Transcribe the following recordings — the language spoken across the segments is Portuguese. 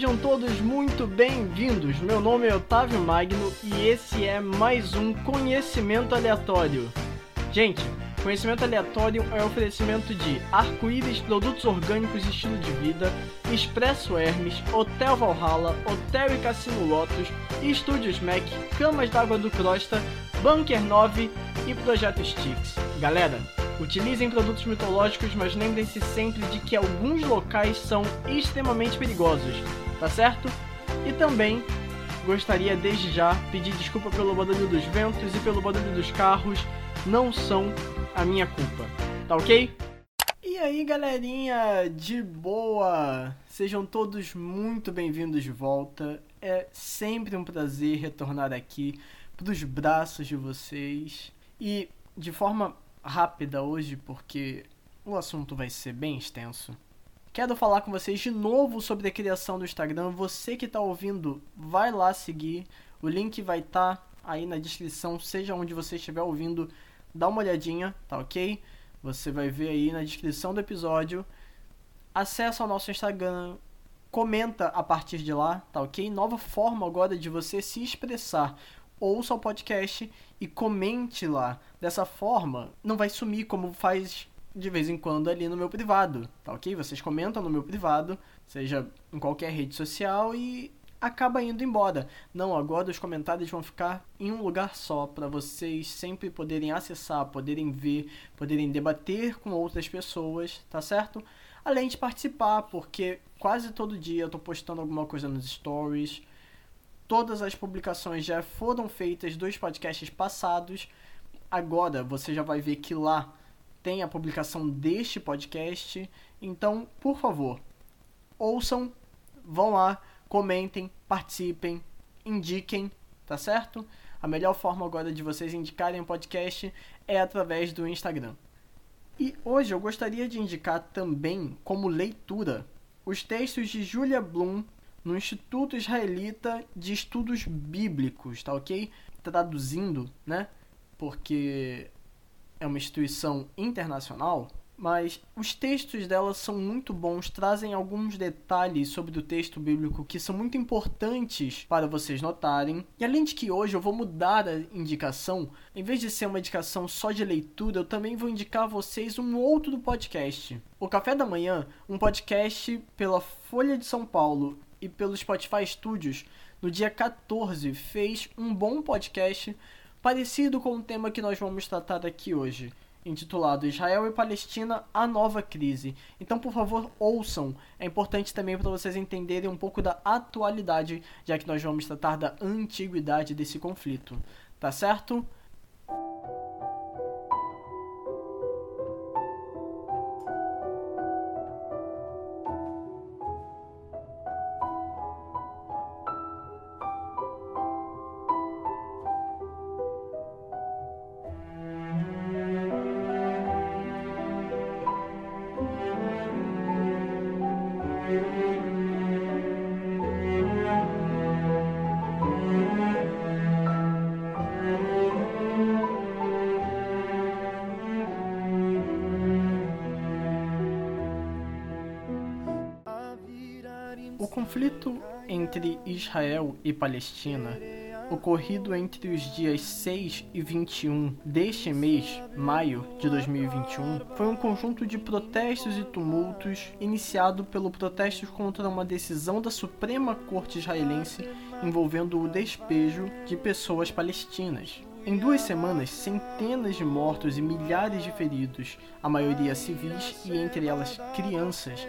Sejam todos muito bem-vindos. Meu nome é Otávio Magno e esse é mais um Conhecimento Aleatório. Gente, Conhecimento Aleatório é oferecimento de Arco-Íris, Produtos Orgânicos e Estilo de Vida, Expresso Hermes, Hotel Valhalla, Hotel e Cassino Lotus, Estúdios Mac, Camas d'Água do Crosta, Bunker 9 e Projeto Sticks. Galera, Utilizem produtos mitológicos, mas lembrem-se sempre de que alguns locais são extremamente perigosos, tá certo? E também gostaria desde já pedir desculpa pelo barulho dos ventos e pelo barulho dos carros, não são a minha culpa, tá ok? E aí galerinha, de boa! Sejam todos muito bem-vindos de volta. É sempre um prazer retornar aqui pros braços de vocês. E de forma rápida hoje, porque o assunto vai ser bem extenso. Quero falar com vocês de novo sobre a criação do Instagram. Você que está ouvindo, vai lá seguir. O link vai estar tá aí na descrição, seja onde você estiver ouvindo, dá uma olhadinha, tá ok? Você vai ver aí na descrição do episódio. Acesse ao nosso Instagram, comenta a partir de lá, tá ok? Nova forma agora de você se expressar ouça o podcast e comente lá. Dessa forma, não vai sumir como faz de vez em quando ali no meu privado, tá ok? Vocês comentam no meu privado, seja em qualquer rede social e acaba indo embora. Não, agora os comentários vão ficar em um lugar só para vocês sempre poderem acessar, poderem ver, poderem debater com outras pessoas, tá certo? Além de participar, porque quase todo dia eu tô postando alguma coisa nos stories, Todas as publicações já foram feitas dos podcasts passados. Agora você já vai ver que lá tem a publicação deste podcast. Então, por favor, ouçam, vão lá, comentem, participem, indiquem, tá certo? A melhor forma agora de vocês indicarem o podcast é através do Instagram. E hoje eu gostaria de indicar também como leitura os textos de Julia Bloom no Instituto Israelita de Estudos Bíblicos, tá ok? Traduzindo, né? Porque é uma instituição internacional, mas os textos dela são muito bons, trazem alguns detalhes sobre o texto bíblico que são muito importantes para vocês notarem. E além de que hoje eu vou mudar a indicação, em vez de ser uma indicação só de leitura, eu também vou indicar a vocês um outro podcast. O Café da Manhã, um podcast pela Folha de São Paulo e pelo Spotify Studios, no dia 14, fez um bom podcast parecido com o tema que nós vamos tratar aqui hoje, intitulado Israel e Palestina: A Nova Crise. Então, por favor, ouçam. É importante também para vocês entenderem um pouco da atualidade, já que nós vamos tratar da antiguidade desse conflito. Tá certo? O conflito entre Israel e Palestina, ocorrido entre os dias 6 e 21 deste mês, maio de 2021, foi um conjunto de protestos e tumultos iniciado pelo protesto contra uma decisão da Suprema Corte israelense envolvendo o despejo de pessoas palestinas. Em duas semanas, centenas de mortos e milhares de feridos, a maioria civis e entre elas crianças,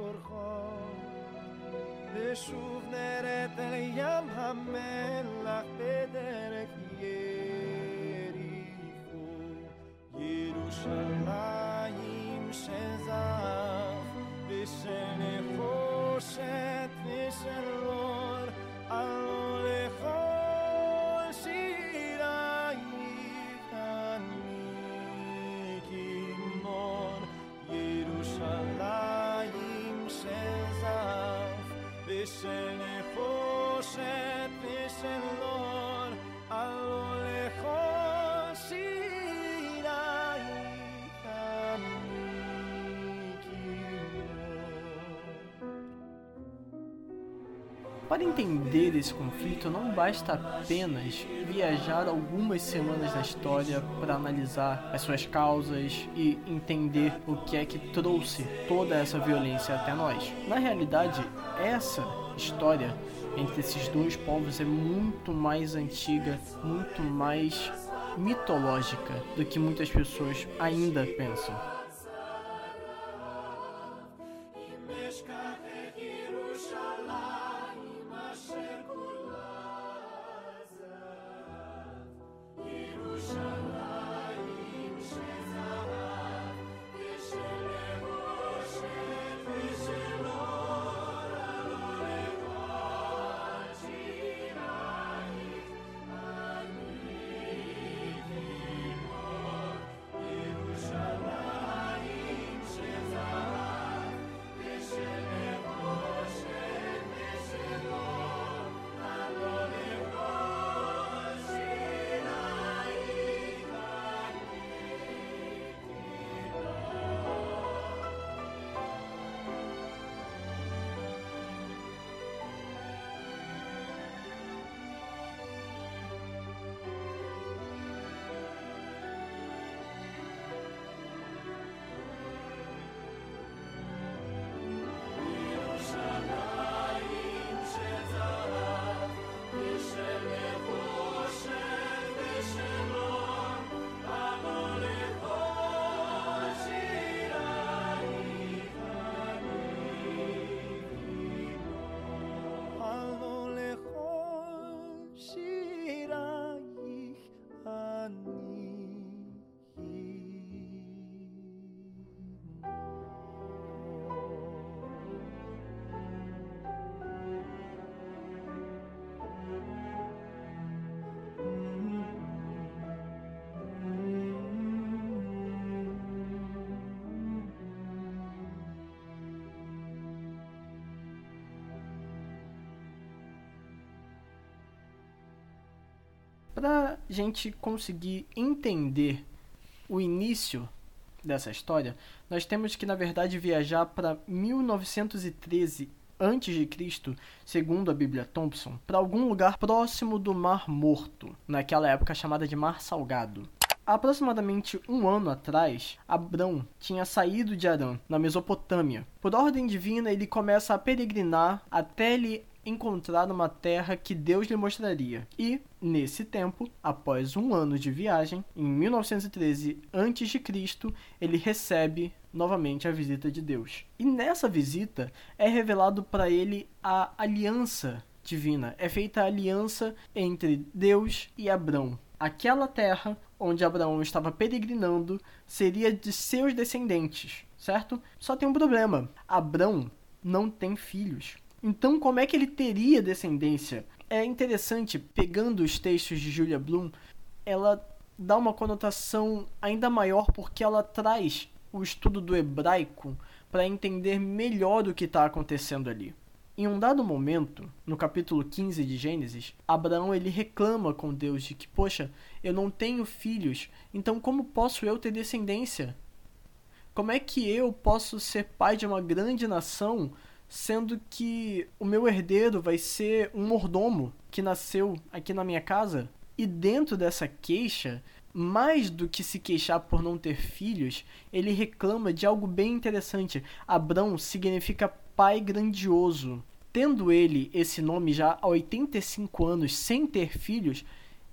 ברחוב ושוב נראית אל ים המלח בדרך יריחו ירושלים של זהב ושל נחושת ושל אור Para entender esse conflito, não basta apenas viajar algumas semanas na história para analisar as suas causas e entender o que é que trouxe toda essa violência até nós. Na realidade, essa história entre esses dois povos é muito mais antiga, muito mais mitológica do que muitas pessoas ainda pensam. Para gente conseguir entender o início dessa história, nós temos que, na verdade, viajar para 1913 a.C., segundo a Bíblia Thompson, para algum lugar próximo do Mar Morto, naquela época chamada de Mar Salgado. Aproximadamente um ano atrás, Abrão tinha saído de Arã, na Mesopotâmia. Por ordem divina, ele começa a peregrinar até ele encontrar uma terra que Deus lhe mostraria. E, nesse tempo, após um ano de viagem, em 1913 a.C., ele recebe novamente a visita de Deus. E nessa visita é revelado para ele a aliança divina. É feita a aliança entre Deus e Abrão. Aquela terra onde Abraão estava peregrinando seria de seus descendentes, certo? Só tem um problema: Abrão não tem filhos. Então, como é que ele teria descendência? É interessante, pegando os textos de Julia Bloom, ela dá uma conotação ainda maior porque ela traz o estudo do hebraico para entender melhor o que está acontecendo ali. Em um dado momento, no capítulo 15 de Gênesis, Abraão ele reclama com Deus de que, poxa, eu não tenho filhos, então como posso eu ter descendência? Como é que eu posso ser pai de uma grande nação sendo que o meu herdeiro vai ser um mordomo que nasceu aqui na minha casa. E dentro dessa queixa, mais do que se queixar por não ter filhos, ele reclama de algo bem interessante. Abrão significa pai grandioso. Tendo ele esse nome já há 85 anos sem ter filhos,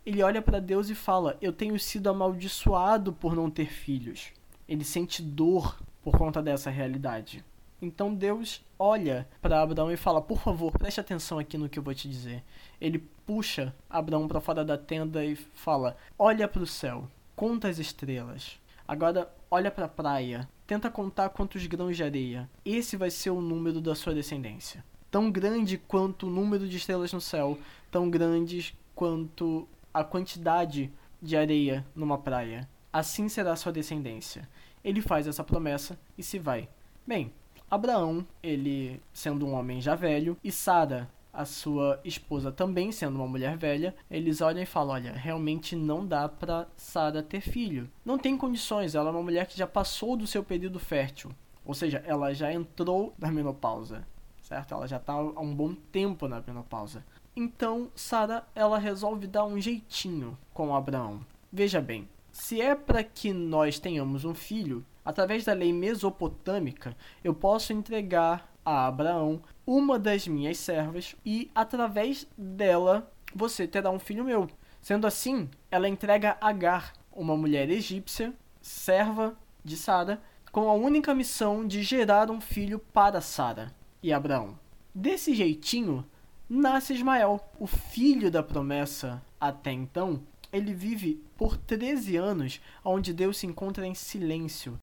ele olha para Deus e fala: Eu tenho sido amaldiçoado por não ter filhos. Ele sente dor por conta dessa realidade. Então Deus olha para Abraão e fala: Por favor, preste atenção aqui no que eu vou te dizer. Ele puxa Abraão para fora da tenda e fala: Olha para o céu, conta as estrelas. Agora olha para a praia, tenta contar quantos grãos de areia. Esse vai ser o número da sua descendência. Tão grande quanto o número de estrelas no céu, tão grandes quanto a quantidade de areia numa praia. Assim será a sua descendência. Ele faz essa promessa e se vai. Bem, Abraão, ele sendo um homem já velho, e Sara, a sua esposa também sendo uma mulher velha, eles olham e falam: olha, realmente não dá para Sara ter filho. Não tem condições, ela é uma mulher que já passou do seu período fértil. Ou seja, ela já entrou na menopausa. certo? Ela já está há um bom tempo na menopausa. Então, Sara, ela resolve dar um jeitinho com Abraão. Veja bem, se é para que nós tenhamos um filho, através da lei mesopotâmica, eu posso entregar a Abraão uma das minhas servas e através dela você terá um filho meu. Sendo assim, ela entrega Agar, uma mulher egípcia, serva de Sara, com a única missão de gerar um filho para Sara e Abraão. Desse jeitinho, nasce Ismael, o filho da promessa até então. Ele vive por 13 anos, onde Deus se encontra em silêncio.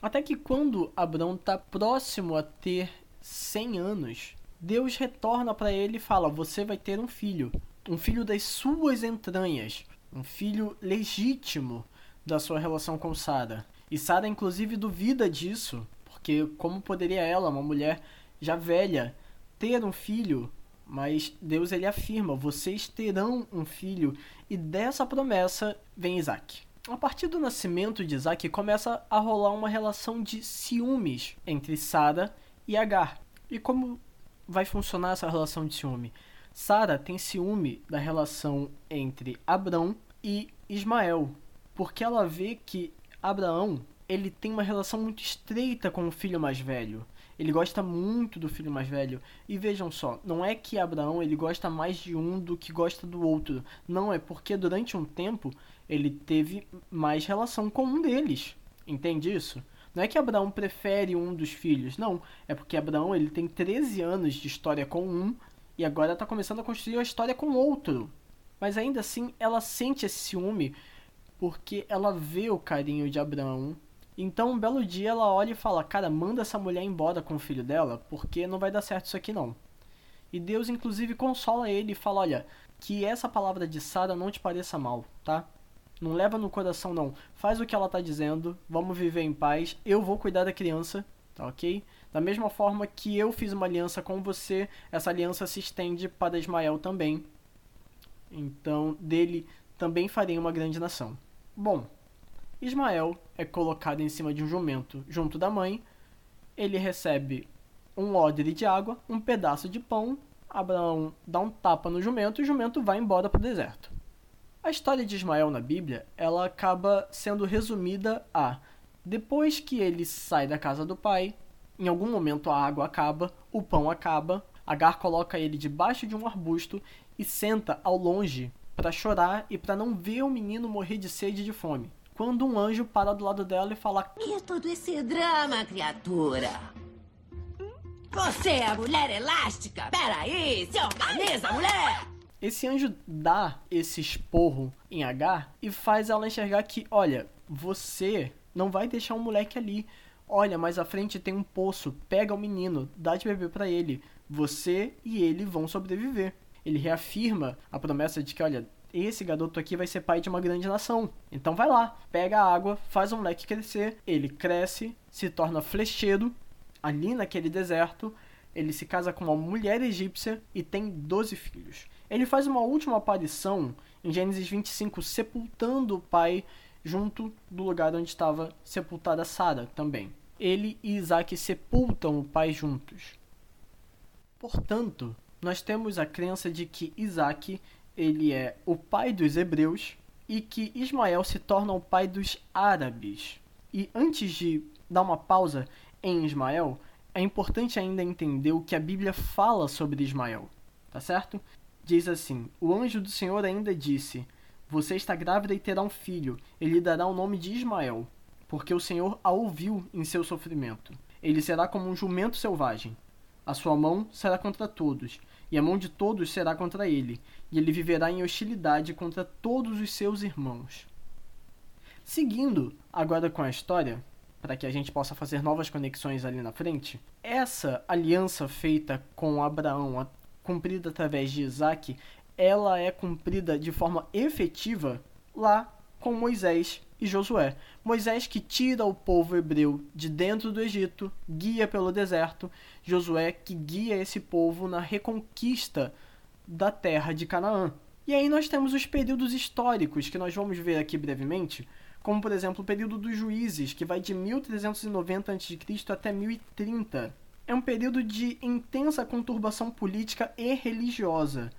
Até que quando Abraão está próximo a ter 100 anos, Deus retorna para ele e fala: Você vai ter um filho, um filho das suas entranhas, um filho legítimo da sua relação com Sara. E Sara, inclusive, duvida disso, porque como poderia ela, uma mulher já velha, ter um filho? Mas Deus ele afirma: vocês terão um filho, e dessa promessa vem Isaac. A partir do nascimento de Isaac começa a rolar uma relação de ciúmes entre Sara e Agar. E como vai funcionar essa relação de ciúme? Sara tem ciúme da relação entre Abrão e Ismael, porque ela vê que Abraão ele tem uma relação muito estreita com o filho mais velho. Ele gosta muito do filho mais velho. E vejam só, não é que Abraão ele gosta mais de um do que gosta do outro. Não, é porque durante um tempo ele teve mais relação com um deles. Entende isso? Não é que Abraão prefere um dos filhos, não. É porque Abraão ele tem 13 anos de história com um e agora está começando a construir a história com outro. Mas ainda assim, ela sente esse ciúme porque ela vê o carinho de Abraão então, um belo dia ela olha e fala: Cara, manda essa mulher embora com o filho dela, porque não vai dar certo isso aqui não. E Deus, inclusive, consola ele e fala: Olha, que essa palavra de Sara não te pareça mal, tá? Não leva no coração, não. Faz o que ela tá dizendo, vamos viver em paz, eu vou cuidar da criança, tá ok? Da mesma forma que eu fiz uma aliança com você, essa aliança se estende para Ismael também. Então, dele também farei uma grande nação. Bom, Ismael é colocado em cima de um jumento junto da mãe. Ele recebe um odre de água, um pedaço de pão. Abraão dá um tapa no jumento e o jumento vai embora para o deserto. A história de Ismael na Bíblia, ela acaba sendo resumida a depois que ele sai da casa do pai, em algum momento a água acaba, o pão acaba, Agar coloca ele debaixo de um arbusto e senta ao longe para chorar e para não ver o menino morrer de sede e de fome quando um anjo para do lado dela e fala: Que é todo esse drama, criatura? Você é a mulher elástica? Peraí, se organiza, mulher! Esse anjo dá esse esporro em H e faz ela enxergar que, olha, você não vai deixar um moleque ali. Olha, mais à frente tem um poço. Pega o menino, dá de beber para ele. Você e ele vão sobreviver. Ele reafirma a promessa de que, olha, esse garoto aqui vai ser pai de uma grande nação. Então vai lá, pega a água, faz o moleque crescer, ele cresce, se torna flecheiro ali naquele deserto, ele se casa com uma mulher egípcia e tem 12 filhos. Ele faz uma última aparição em Gênesis 25, sepultando o pai junto do lugar onde estava sepultada Sara também. Ele e Isaac sepultam o pai juntos. Portanto, nós temos a crença de que Isaac ele é o pai dos hebreus e que Ismael se torna o pai dos árabes. E antes de dar uma pausa em Ismael, é importante ainda entender o que a Bíblia fala sobre Ismael, tá certo? Diz assim: O anjo do Senhor ainda disse: Você está grávida e terá um filho, ele lhe dará o nome de Ismael, porque o Senhor a ouviu em seu sofrimento. Ele será como um jumento selvagem. A sua mão será contra todos, e a mão de todos será contra ele, e ele viverá em hostilidade contra todos os seus irmãos. Seguindo agora com a história, para que a gente possa fazer novas conexões ali na frente, essa aliança feita com Abraão, cumprida através de Isaac, ela é cumprida de forma efetiva lá com Moisés e Josué. Moisés que tira o povo hebreu de dentro do Egito, guia pelo deserto, Josué que guia esse povo na reconquista da terra de Canaã. E aí nós temos os períodos históricos que nós vamos ver aqui brevemente, como por exemplo o período dos juízes, que vai de 1390 a.C. até 1030. É um período de intensa conturbação política e religiosa.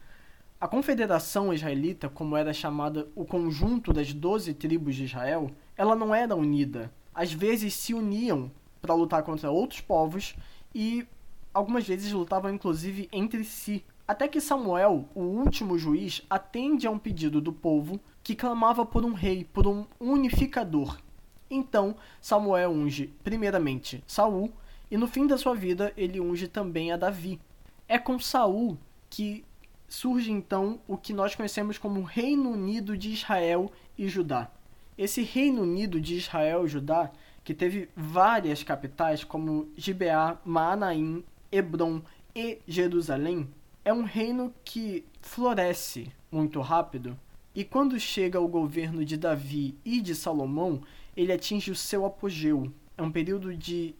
A Confederação Israelita, como era chamada o conjunto das doze tribos de Israel, ela não era unida. Às vezes se uniam para lutar contra outros povos e algumas vezes lutavam inclusive entre si. Até que Samuel, o último juiz, atende a um pedido do povo que clamava por um rei, por um unificador. Então, Samuel unge primeiramente Saul e no fim da sua vida ele unge também a Davi. É com Saul que surge então o que nós conhecemos como Reino Unido de Israel e Judá. Esse Reino Unido de Israel e Judá, que teve várias capitais como Gibeá, Maanaim, Hebron e Jerusalém, é um reino que floresce muito rápido e quando chega ao governo de Davi e de Salomão, ele atinge o seu apogeu. É um período de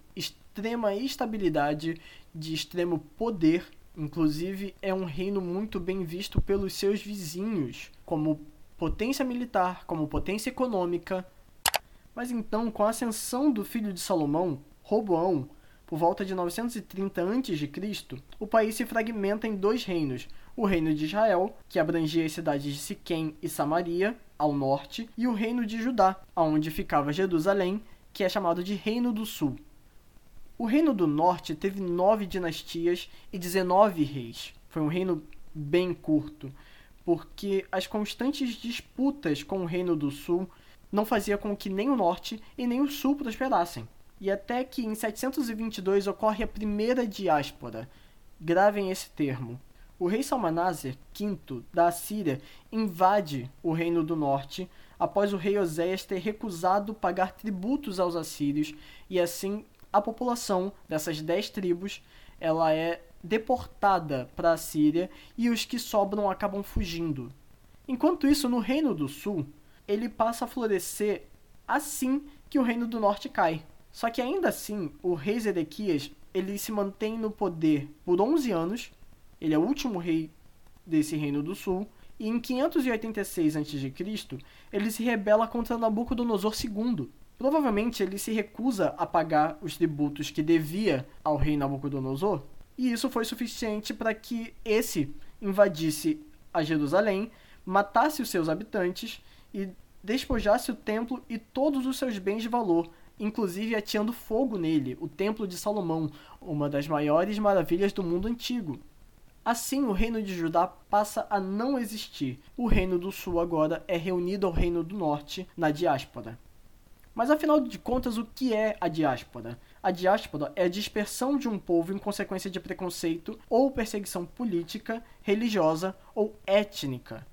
extrema estabilidade, de extremo poder Inclusive, é um reino muito bem visto pelos seus vizinhos, como potência militar, como potência econômica. Mas então, com a ascensão do filho de Salomão, Roboão, por volta de 930 a.C., o país se fragmenta em dois reinos: o reino de Israel, que abrangia as cidades de Siquém e Samaria, ao norte, e o reino de Judá, onde ficava Jerusalém, que é chamado de Reino do Sul. O Reino do Norte teve nove dinastias e 19 reis. Foi um reino bem curto, porque as constantes disputas com o Reino do Sul não fazia com que nem o Norte e nem o Sul prosperassem. E até que em 722 ocorre a primeira diáspora. Gravem esse termo. O rei Salmanaser V da Assíria invade o Reino do Norte após o rei Oséias ter recusado pagar tributos aos assírios e assim a população dessas dez tribos ela é deportada para a Síria e os que sobram acabam fugindo. Enquanto isso, no Reino do Sul, ele passa a florescer assim que o Reino do Norte cai. Só que ainda assim, o rei Zedequias ele se mantém no poder por 11 anos, ele é o último rei desse Reino do Sul, e em 586 a.C., ele se rebela contra Nabucodonosor II, Provavelmente ele se recusa a pagar os tributos que devia ao rei Nabucodonosor, e isso foi suficiente para que esse invadisse a Jerusalém, matasse os seus habitantes e despojasse o templo e todos os seus bens de valor, inclusive ateando fogo nele, o Templo de Salomão, uma das maiores maravilhas do mundo antigo. Assim, o reino de Judá passa a não existir. O reino do sul agora é reunido ao reino do norte na diáspora. Mas afinal de contas, o que é a diáspora? A diáspora é a dispersão de um povo em consequência de preconceito ou perseguição política, religiosa ou étnica.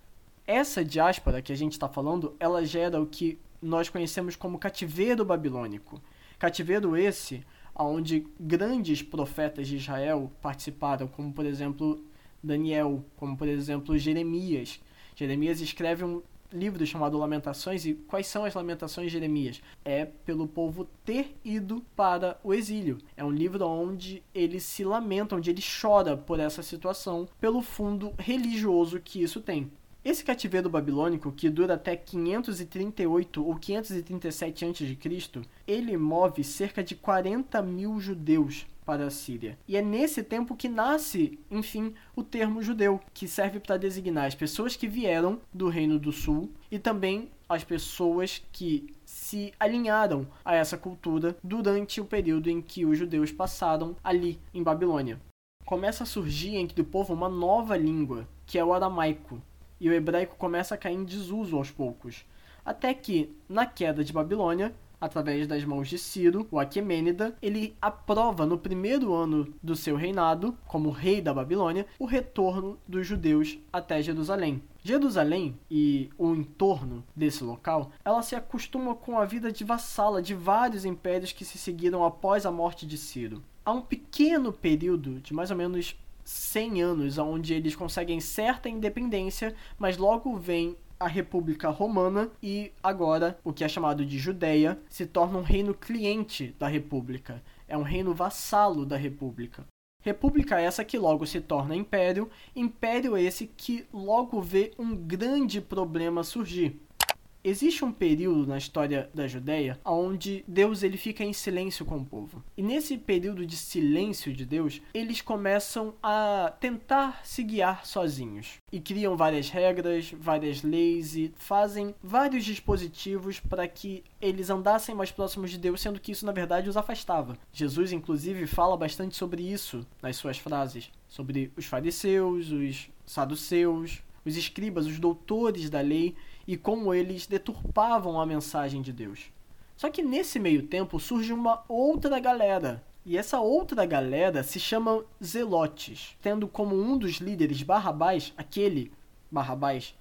Essa diáspora que a gente está falando, ela gera o que nós conhecemos como cativeiro babilônico. Cativeiro esse onde grandes profetas de Israel participaram, como por exemplo Daniel, como por exemplo Jeremias. Jeremias escreve um livro chamado Lamentações. E quais são as Lamentações de Jeremias? É pelo povo ter ido para o exílio. É um livro onde ele se lamenta, onde ele chora por essa situação, pelo fundo religioso que isso tem. Esse cativeiro babilônico, que dura até 538 ou 537 a.C., ele move cerca de 40 mil judeus para a Síria. E é nesse tempo que nasce, enfim, o termo judeu, que serve para designar as pessoas que vieram do Reino do Sul e também as pessoas que se alinharam a essa cultura durante o período em que os judeus passaram ali em Babilônia. Começa a surgir entre o povo uma nova língua, que é o aramaico, e o hebraico começa a cair em desuso aos poucos, até que, na queda de Babilônia, através das mãos de Ciro, o Aquemênida, ele aprova no primeiro ano do seu reinado, como rei da Babilônia, o retorno dos judeus até Jerusalém. Jerusalém e o entorno desse local, ela se acostuma com a vida de vassala de vários impérios que se seguiram após a morte de Ciro. Há um pequeno período de mais ou menos 100 anos onde eles conseguem certa independência, mas logo vem a República Romana e agora o que é chamado de Judéia se torna um reino cliente da República. É um reino vassalo da República. República essa que logo se torna império, império esse que logo vê um grande problema surgir. Existe um período na história da Judéia onde Deus ele fica em silêncio com o povo. E nesse período de silêncio de Deus, eles começam a tentar se guiar sozinhos e criam várias regras, várias leis e fazem vários dispositivos para que eles andassem mais próximos de Deus, sendo que isso na verdade os afastava. Jesus inclusive fala bastante sobre isso nas suas frases, sobre os fariseus, os saduceus, os escribas, os doutores da lei e como eles deturpavam a mensagem de Deus. Só que nesse meio tempo surge uma outra galera. E essa outra galera se chama Zelotes, tendo como um dos líderes Barrabás, aquele Barrabás,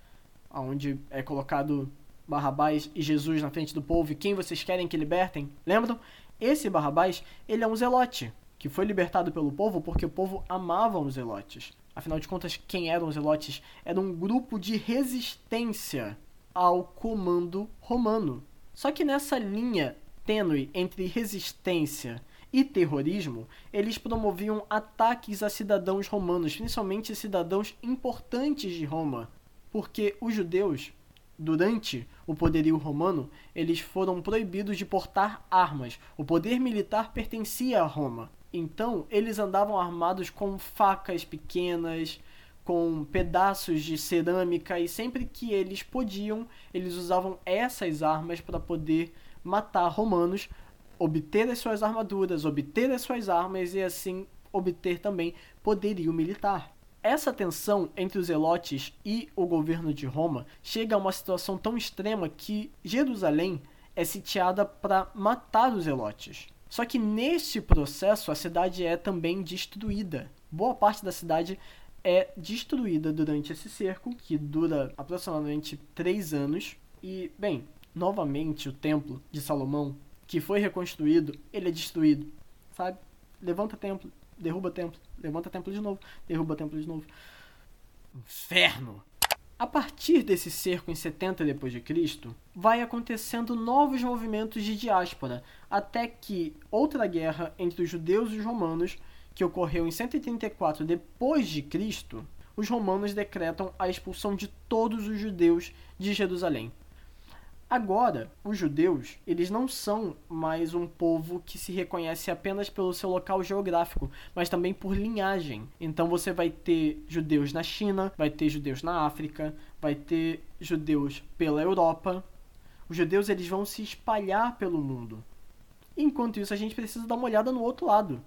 onde é colocado Barrabás e Jesus na frente do povo e quem vocês querem que libertem. Lembram? Esse Barrabás, ele é um zelote, que foi libertado pelo povo porque o povo amava os zelotes. Afinal de contas, quem eram os zelotes? Era um grupo de resistência ao comando romano. Só que nessa linha tênue entre resistência e terrorismo, eles promoviam ataques a cidadãos romanos, principalmente cidadãos importantes de Roma, porque os judeus, durante o poderio romano, eles foram proibidos de portar armas. O poder militar pertencia a Roma. Então, eles andavam armados com facas pequenas, com pedaços de cerâmica e sempre que eles podiam, eles usavam essas armas para poder matar romanos, obter as suas armaduras, obter as suas armas e assim obter também poderio militar. Essa tensão entre os Zelotes e o governo de Roma chega a uma situação tão extrema que Jerusalém é sitiada para matar os Zelotes. Só que neste processo a cidade é também destruída. Boa parte da cidade é destruída durante esse cerco, que dura aproximadamente três anos. E, bem, novamente o templo de Salomão, que foi reconstruído, ele é destruído, sabe? Levanta templo, derruba templo, levanta templo de novo, derruba templo de novo. Inferno! A partir desse cerco em 70 d.C., vai acontecendo novos movimentos de diáspora, até que outra guerra entre os judeus e os romanos, que ocorreu em 134 depois de Cristo, os romanos decretam a expulsão de todos os judeus de Jerusalém. Agora, os judeus, eles não são mais um povo que se reconhece apenas pelo seu local geográfico, mas também por linhagem. Então você vai ter judeus na China, vai ter judeus na África, vai ter judeus pela Europa. Os judeus eles vão se espalhar pelo mundo. Enquanto isso, a gente precisa dar uma olhada no outro lado.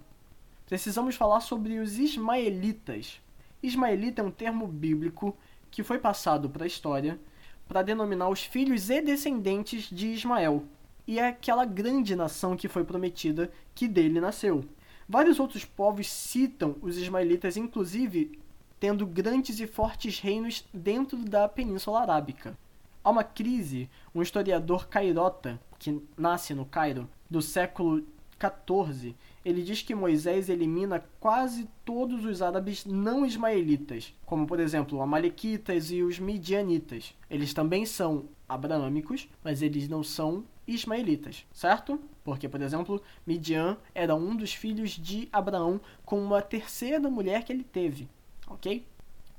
Precisamos falar sobre os ismaelitas. Ismaelita é um termo bíblico que foi passado para a história para denominar os filhos e descendentes de Ismael, e é aquela grande nação que foi prometida que dele nasceu. Vários outros povos citam os ismaelitas, inclusive tendo grandes e fortes reinos dentro da Península Arábica. Há uma crise, um historiador cairota, que nasce no Cairo, do século 14, ele diz que Moisés elimina quase todos os árabes não ismaelitas, como por exemplo os amalequitas e os midianitas. Eles também são abraâmicos, mas eles não são ismaelitas, certo? Porque, por exemplo, Midian era um dos filhos de Abraão com uma terceira mulher que ele teve, ok?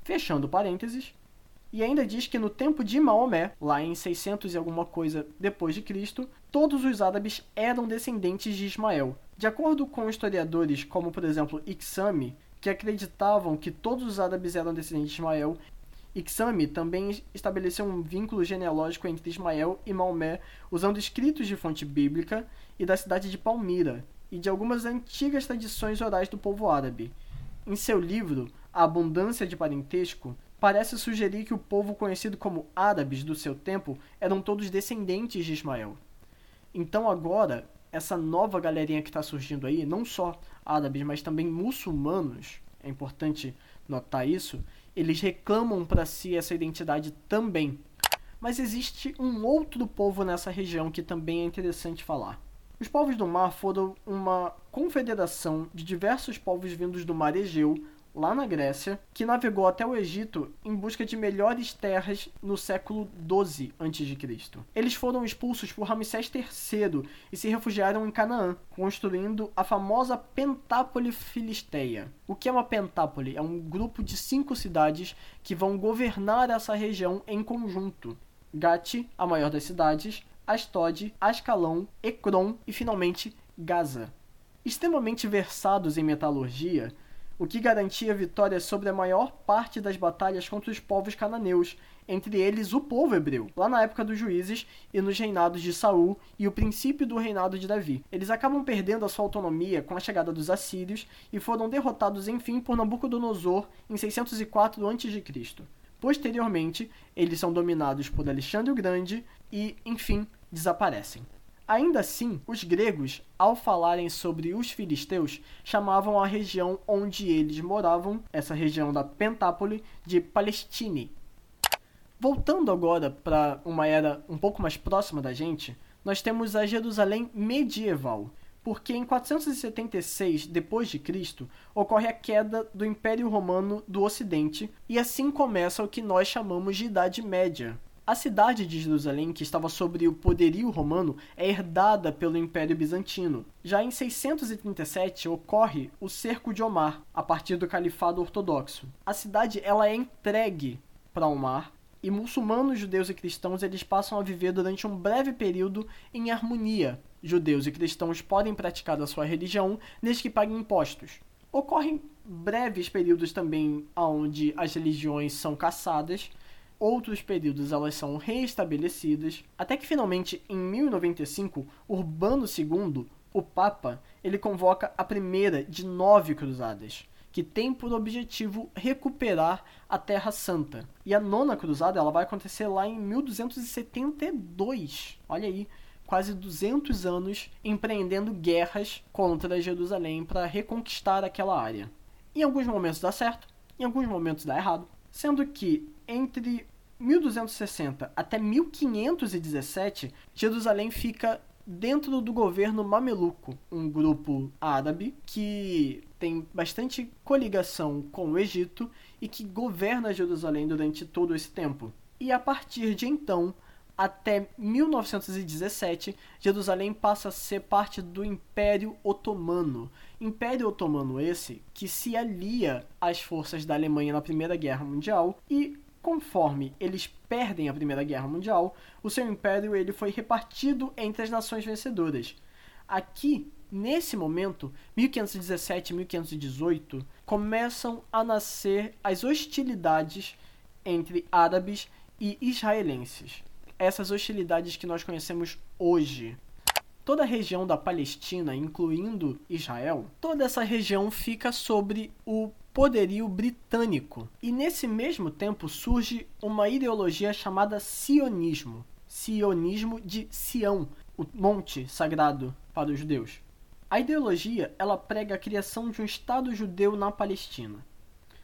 Fechando parênteses, e ainda diz que no tempo de Maomé, lá em 600 e alguma coisa depois de Cristo, todos os árabes eram descendentes de Ismael. De acordo com historiadores como, por exemplo, Iksami, que acreditavam que todos os árabes eram descendentes de Ismael, Iksami também estabeleceu um vínculo genealógico entre Ismael e Maomé usando escritos de fonte bíblica e da cidade de Palmira, e de algumas antigas tradições orais do povo árabe. Em seu livro, A Abundância de Parentesco, parece sugerir que o povo conhecido como árabes do seu tempo eram todos descendentes de Ismael. Então agora, essa nova galerinha que está surgindo aí, não só árabes, mas também muçulmanos, é importante notar isso, eles reclamam para si essa identidade também. Mas existe um outro povo nessa região que também é interessante falar. Os povos do mar foram uma confederação de diversos povos vindos do mar Egeu, lá na Grécia, que navegou até o Egito em busca de melhores terras no século 12 a.C. Eles foram expulsos por Ramsés III e se refugiaram em Canaã, construindo a famosa Pentápole Filisteia. O que é uma pentápole? É um grupo de cinco cidades que vão governar essa região em conjunto. Gati, a maior das cidades, Asdod, Ascalon, Ekron e finalmente Gaza. Extremamente versados em metalurgia, o que garantia vitória sobre a maior parte das batalhas contra os povos cananeus, entre eles o povo hebreu, lá na época dos juízes e nos reinados de Saul e o princípio do reinado de Davi. Eles acabam perdendo a sua autonomia com a chegada dos assírios e foram derrotados enfim por Nabucodonosor em 604 a.C. Posteriormente, eles são dominados por Alexandre o Grande e, enfim, desaparecem. Ainda assim, os gregos, ao falarem sobre os filisteus, chamavam a região onde eles moravam, essa região da Pentápole, de Palestine. Voltando agora para uma era um pouco mais próxima da gente, nós temos a Jerusalém medieval, porque em 476 d.C. ocorre a queda do Império Romano do Ocidente e assim começa o que nós chamamos de Idade Média, a cidade de Jerusalém, que estava sob o poderio romano, é herdada pelo Império Bizantino. Já em 637 ocorre o cerco de Omar, a partir do Califado Ortodoxo. A cidade ela é entregue para Omar e muçulmanos, judeus e cristãos eles passam a viver durante um breve período em harmonia. Judeus e cristãos podem praticar a sua religião desde que paguem impostos. Ocorrem breves períodos também onde as religiões são caçadas outros períodos elas são reestabelecidas, até que finalmente em 1095, Urbano II, o Papa, ele convoca a primeira de nove cruzadas, que tem por objetivo recuperar a Terra Santa. E a nona cruzada ela vai acontecer lá em 1272. Olha aí, quase 200 anos empreendendo guerras contra Jerusalém para reconquistar aquela área. Em alguns momentos dá certo, em alguns momentos dá errado, sendo que entre 1260 até 1517, Jerusalém fica dentro do governo mameluco, um grupo árabe que tem bastante coligação com o Egito e que governa Jerusalém durante todo esse tempo. E a partir de então, até 1917, Jerusalém passa a ser parte do Império Otomano. Império Otomano esse que se alia às forças da Alemanha na Primeira Guerra Mundial e Conforme eles perdem a Primeira Guerra Mundial, o seu império ele foi repartido entre as nações vencedoras. Aqui, nesse momento, 1517 e 1518, começam a nascer as hostilidades entre árabes e israelenses. Essas hostilidades que nós conhecemos hoje. Toda a região da Palestina, incluindo Israel, toda essa região fica sobre o poderio britânico. E nesse mesmo tempo surge uma ideologia chamada sionismo. Sionismo de Sião, o monte sagrado para os judeus. A ideologia ela prega a criação de um Estado judeu na Palestina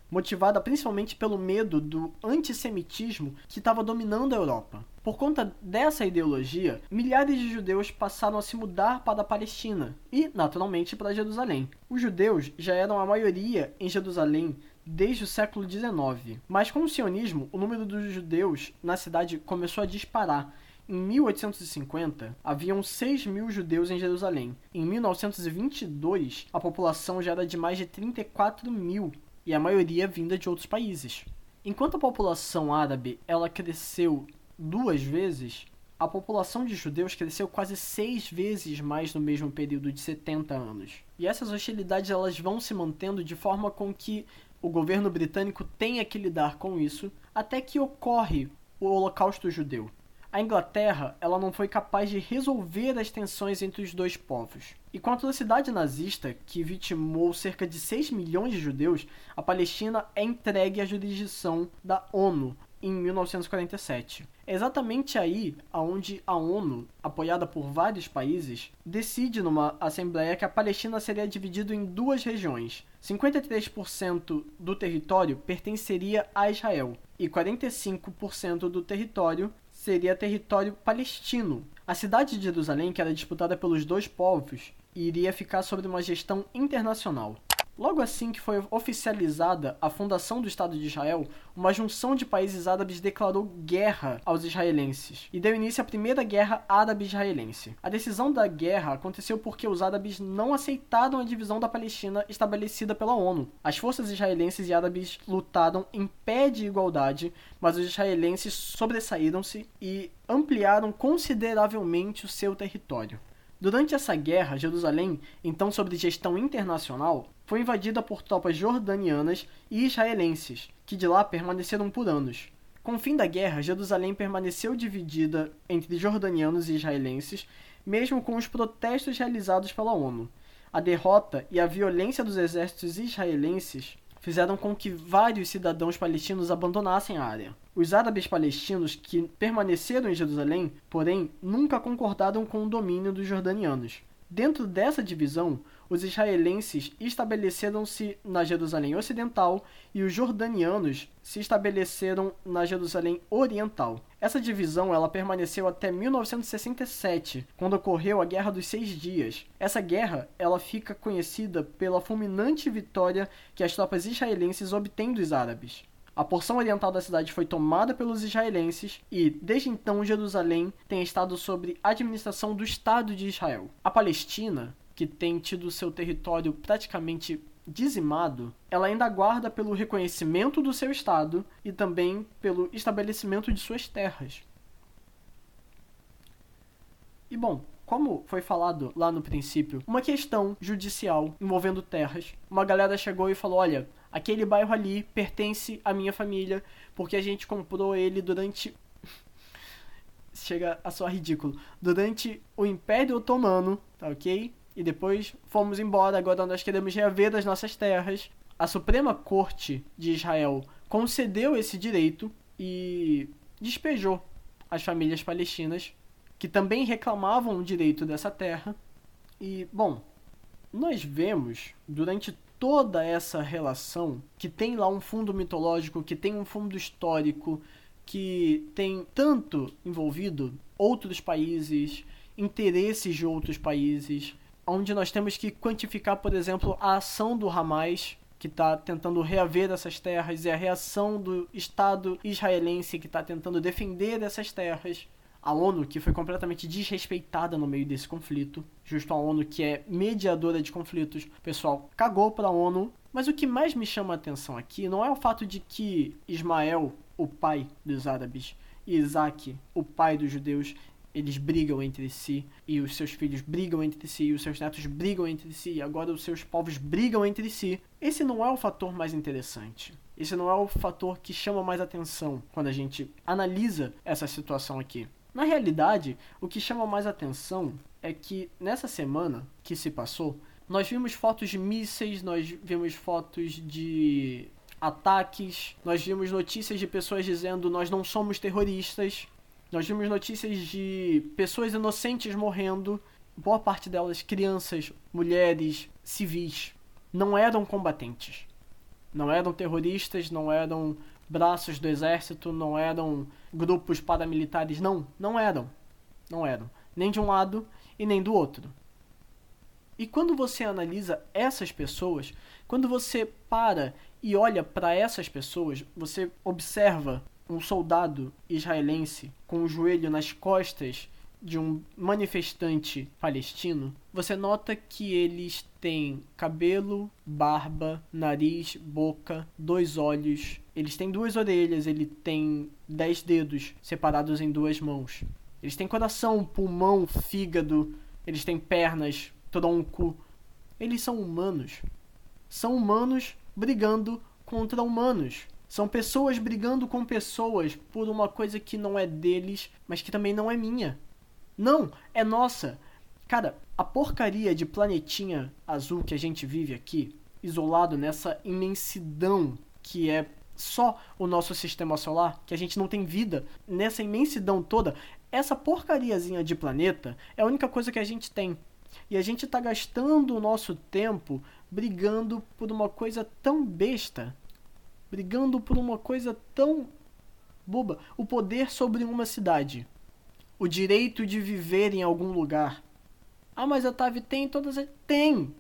motivada principalmente pelo medo do antissemitismo que estava dominando a Europa. Por conta dessa ideologia, milhares de judeus passaram a se mudar para a Palestina e, naturalmente, para Jerusalém. Os judeus já eram a maioria em Jerusalém desde o século XIX, mas com o sionismo, o número dos judeus na cidade começou a disparar. Em 1850, haviam 6 mil judeus em Jerusalém. Em 1922, a população já era de mais de 34 mil e a maioria vinda de outros países. Enquanto a população árabe ela cresceu duas vezes, a população de judeus cresceu quase seis vezes mais no mesmo período de 70 anos. E essas hostilidades elas vão se mantendo de forma com que o governo britânico tenha que lidar com isso até que ocorre o Holocausto Judeu a Inglaterra ela não foi capaz de resolver as tensões entre os dois povos. E com a atrocidade nazista, que vitimou cerca de 6 milhões de judeus, a Palestina é entregue à jurisdição da ONU em 1947. É exatamente aí aonde a ONU, apoiada por vários países, decide numa assembleia que a Palestina seria dividida em duas regiões. 53% do território pertenceria a Israel e 45% do território seria território palestino. A cidade de Jerusalém, que era disputada pelos dois povos, iria ficar sob uma gestão internacional. Logo assim que foi oficializada a fundação do Estado de Israel, uma junção de países árabes declarou guerra aos israelenses e deu início à primeira guerra árabe-israelense. A decisão da guerra aconteceu porque os árabes não aceitaram a divisão da Palestina estabelecida pela ONU. As forças israelenses e árabes lutaram em pé de igualdade, mas os israelenses sobressaíram-se e ampliaram consideravelmente o seu território. Durante essa guerra, Jerusalém, então sob gestão internacional, foi invadida por tropas jordanianas e israelenses, que de lá permaneceram por anos. Com o fim da guerra, Jerusalém permaneceu dividida entre jordanianos e israelenses, mesmo com os protestos realizados pela ONU. A derrota e a violência dos exércitos israelenses fizeram com que vários cidadãos palestinos abandonassem a área. Os árabes palestinos que permaneceram em Jerusalém, porém, nunca concordaram com o domínio dos jordanianos. Dentro dessa divisão, os israelenses estabeleceram-se na Jerusalém Ocidental e os jordanianos se estabeleceram na Jerusalém Oriental. Essa divisão ela permaneceu até 1967, quando ocorreu a Guerra dos Seis Dias. Essa guerra ela fica conhecida pela fulminante vitória que as tropas israelenses obtêm dos árabes. A porção oriental da cidade foi tomada pelos israelenses e, desde então, Jerusalém tem estado sob administração do Estado de Israel. A Palestina, que tem tido seu território praticamente dizimado, ela ainda aguarda pelo reconhecimento do seu Estado e também pelo estabelecimento de suas terras. E bom, como foi falado lá no princípio, uma questão judicial envolvendo terras. Uma galera chegou e falou: olha, aquele bairro ali pertence à minha família, porque a gente comprou ele durante. Chega a soar ridículo. Durante o Império Otomano, tá ok? E depois fomos embora, agora nós queremos reaver as nossas terras. A Suprema Corte de Israel concedeu esse direito e despejou as famílias palestinas que também reclamavam o direito dessa terra. E, bom, nós vemos durante toda essa relação que tem lá um fundo mitológico, que tem um fundo histórico, que tem tanto envolvido outros países, interesses de outros países, onde nós temos que quantificar, por exemplo, a ação do Hamas, que está tentando reaver essas terras, e a reação do Estado israelense, que está tentando defender essas terras a ONU, que foi completamente desrespeitada no meio desse conflito, justo a ONU que é mediadora de conflitos, o pessoal cagou para a ONU. Mas o que mais me chama a atenção aqui não é o fato de que Ismael, o pai dos árabes, e Isaac, o pai dos judeus, eles brigam entre si, e os seus filhos brigam entre si, e os seus netos brigam entre si, e agora os seus povos brigam entre si. Esse não é o fator mais interessante. Esse não é o fator que chama mais atenção quando a gente analisa essa situação aqui. Na realidade, o que chama mais atenção é que nessa semana que se passou, nós vimos fotos de mísseis, nós vimos fotos de ataques, nós vimos notícias de pessoas dizendo nós não somos terroristas, nós vimos notícias de pessoas inocentes morrendo, boa parte delas crianças, mulheres, civis, não eram combatentes, não eram terroristas, não eram braços do exército, não eram grupos paramilitares, não, não eram. Não eram. Nem de um lado e nem do outro. E quando você analisa essas pessoas, quando você para e olha para essas pessoas, você observa um soldado israelense com o joelho nas costas de um manifestante palestino, você nota que eles têm cabelo, barba, nariz, boca, dois olhos. Eles têm duas orelhas, ele tem dez dedos separados em duas mãos. Eles têm coração, pulmão, fígado, eles têm pernas, tronco. Eles são humanos. São humanos brigando contra humanos. São pessoas brigando com pessoas por uma coisa que não é deles, mas que também não é minha. Não, é nossa. Cara, a porcaria de planetinha azul que a gente vive aqui, isolado nessa imensidão que é só o nosso sistema solar, que a gente não tem vida, nessa imensidão toda, essa porcariazinha de planeta é a única coisa que a gente tem. E a gente está gastando o nosso tempo brigando por uma coisa tão besta, brigando por uma coisa tão boba, o poder sobre uma cidade o direito de viver em algum lugar. Ah, mas a tem todas as. Tem!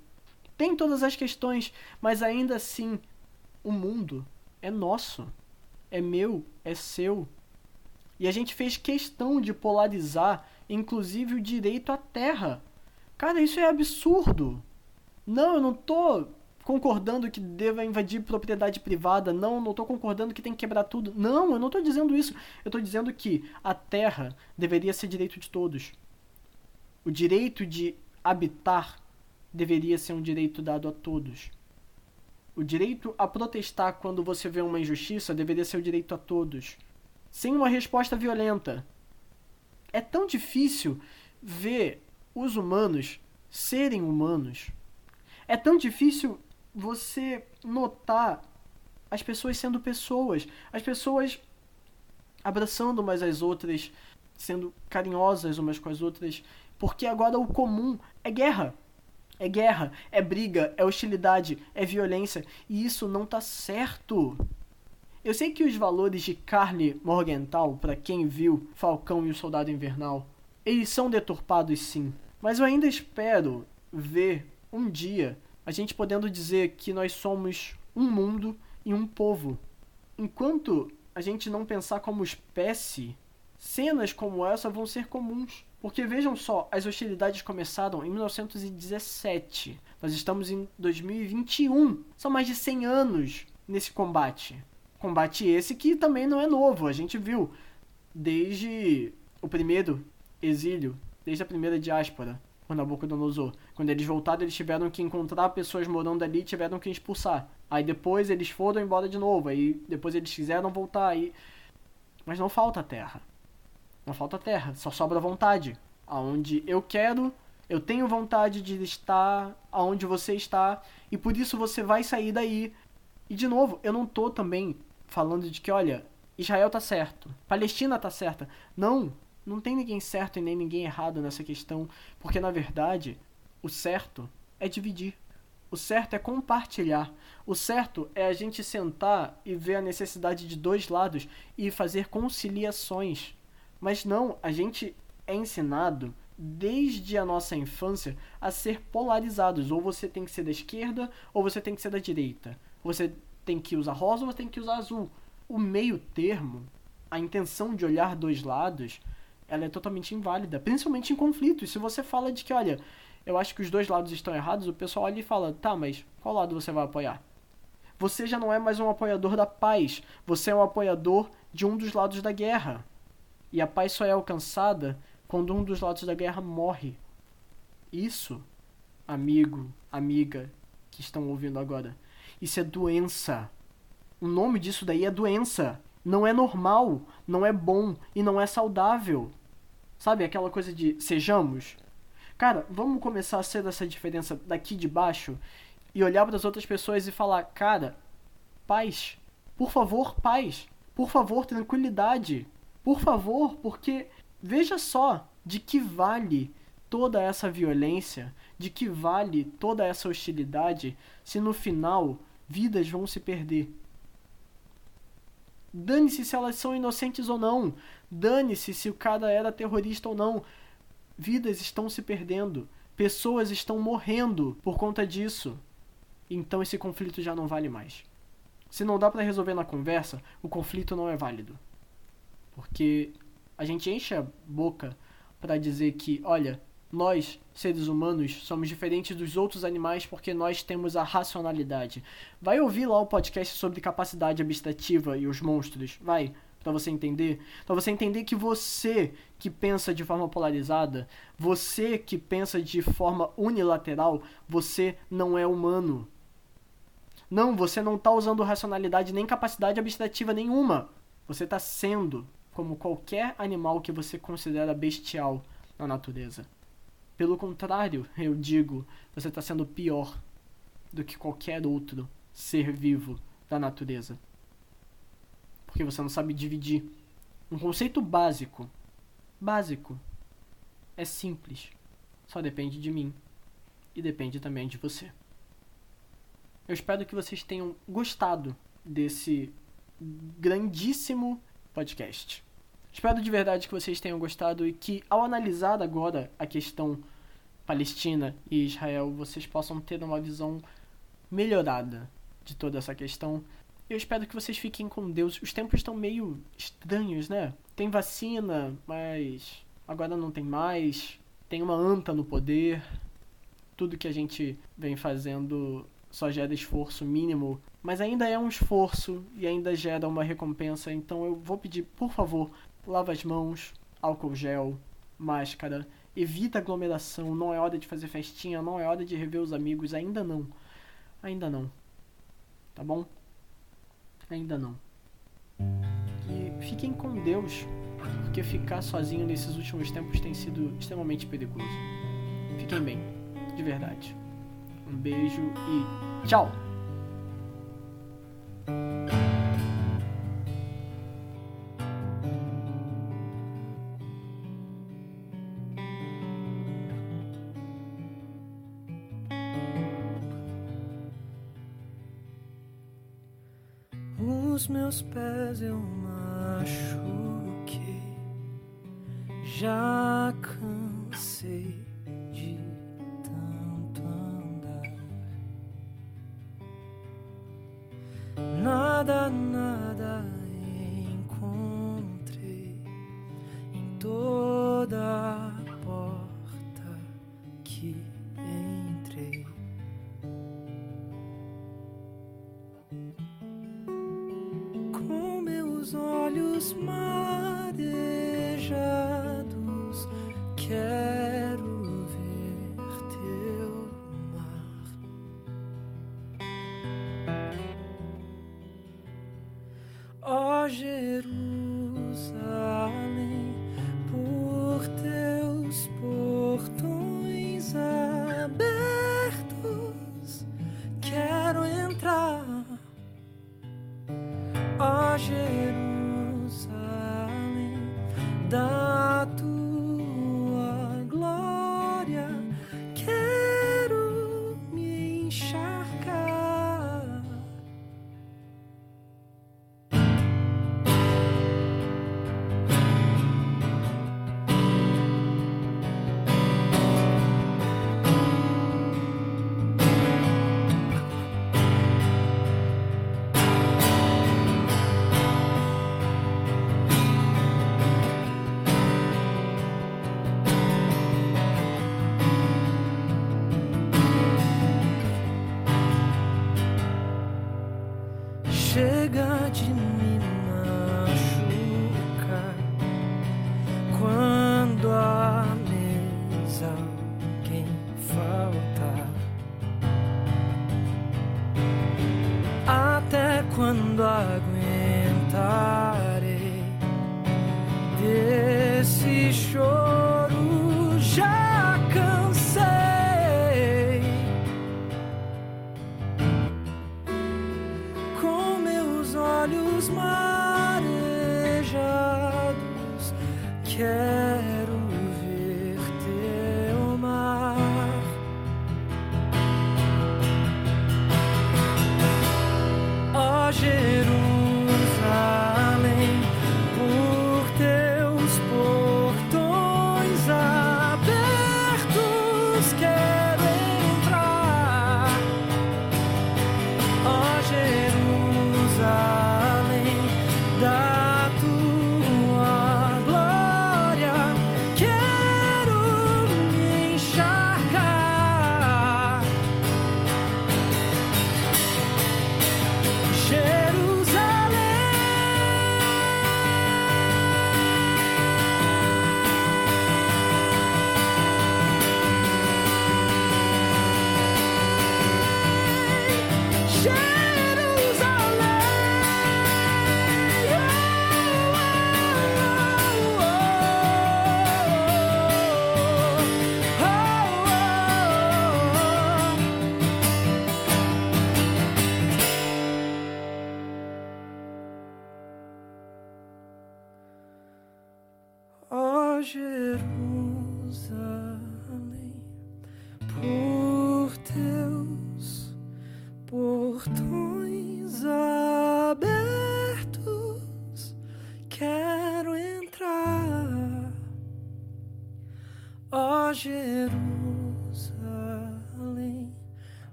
tem todas as questões, mas ainda assim, o mundo é nosso, é meu, é seu. E a gente fez questão de polarizar, inclusive, o direito à terra. Cara, isso é absurdo. Não, eu não tô concordando que deva invadir propriedade privada. Não, não tô concordando que tem que quebrar tudo. Não, eu não tô dizendo isso. Eu tô dizendo que a terra deveria ser direito de todos. O direito de habitar deveria ser um direito dado a todos. O direito a protestar quando você vê uma injustiça deveria ser o direito a todos, sem uma resposta violenta. É tão difícil ver os humanos serem humanos. É tão difícil você notar as pessoas sendo pessoas, as pessoas abraçando umas às outras, sendo carinhosas umas com as outras, porque agora o comum é guerra. É guerra, é briga, é hostilidade, é violência. E isso não tá certo. Eu sei que os valores de Carly Morgenthau, para quem viu Falcão e o Soldado Invernal, eles são deturpados sim. Mas eu ainda espero ver um dia a gente podendo dizer que nós somos um mundo e um povo. Enquanto a gente não pensar como espécie, cenas como essa vão ser comuns. Porque vejam só, as hostilidades começaram em 1917. Nós estamos em 2021. São mais de 100 anos nesse combate. Combate esse que também não é novo. A gente viu desde o primeiro exílio, desde a primeira diáspora, por Nabucodonosor. Quando eles voltaram, eles tiveram que encontrar pessoas morando ali e tiveram que expulsar. Aí depois eles foram embora de novo. Aí depois eles quiseram voltar. Aí... Mas não falta terra. Não falta terra, só sobra vontade. Aonde eu quero, eu tenho vontade de estar aonde você está, e por isso você vai sair daí. E de novo, eu não tô também falando de que, olha, Israel tá certo, Palestina tá certa. Não, não tem ninguém certo e nem ninguém errado nessa questão, porque na verdade, o certo é dividir. O certo é compartilhar. O certo é a gente sentar e ver a necessidade de dois lados e fazer conciliações. Mas não, a gente é ensinado desde a nossa infância a ser polarizados. Ou você tem que ser da esquerda, ou você tem que ser da direita. Você tem que usar rosa ou você tem que usar azul. O meio termo, a intenção de olhar dois lados, ela é totalmente inválida, principalmente em conflitos. Se você fala de que, olha, eu acho que os dois lados estão errados, o pessoal olha e fala, tá, mas qual lado você vai apoiar? Você já não é mais um apoiador da paz, você é um apoiador de um dos lados da guerra. E a paz só é alcançada quando um dos lados da guerra morre. Isso, amigo, amiga que estão ouvindo agora, isso é doença. O nome disso daí é doença. Não é normal, não é bom e não é saudável. Sabe aquela coisa de sejamos? Cara, vamos começar a ser essa diferença daqui de baixo e olhar para as outras pessoas e falar: cara, paz. Por favor, paz. Por favor, tranquilidade. Por favor, porque veja só de que vale toda essa violência, de que vale toda essa hostilidade, se no final vidas vão se perder. Dane-se se elas são inocentes ou não. Dane-se se o cara era terrorista ou não. Vidas estão se perdendo. Pessoas estão morrendo por conta disso. Então esse conflito já não vale mais. Se não dá para resolver na conversa, o conflito não é válido. Porque a gente enche a boca para dizer que, olha, nós, seres humanos, somos diferentes dos outros animais porque nós temos a racionalidade. Vai ouvir lá o podcast sobre capacidade abstrativa e os monstros, vai, para você entender, para você entender que você que pensa de forma polarizada, você que pensa de forma unilateral, você não é humano. Não, você não está usando racionalidade nem capacidade abstrativa nenhuma. Você está sendo como qualquer animal que você considera bestial na natureza. Pelo contrário, eu digo, você está sendo pior do que qualquer outro ser vivo da natureza. Porque você não sabe dividir. Um conceito básico. Básico. É simples. Só depende de mim. E depende também de você. Eu espero que vocês tenham gostado desse grandíssimo podcast. Espero de verdade que vocês tenham gostado e que, ao analisar agora a questão Palestina e Israel, vocês possam ter uma visão melhorada de toda essa questão. Eu espero que vocês fiquem com Deus. Os tempos estão meio estranhos, né? Tem vacina, mas agora não tem mais. Tem uma anta no poder. Tudo que a gente vem fazendo só gera esforço mínimo, mas ainda é um esforço e ainda gera uma recompensa. Então eu vou pedir, por favor, lava as mãos, álcool gel, máscara, evita aglomeração, não é hora de fazer festinha, não é hora de rever os amigos, ainda não. Ainda não. Tá bom? Ainda não. E fiquem com Deus, porque ficar sozinho nesses últimos tempos tem sido extremamente perigoso. Fiquem bem, de verdade. Um beijo e tchau! Meus pés eu machuquei, já cansei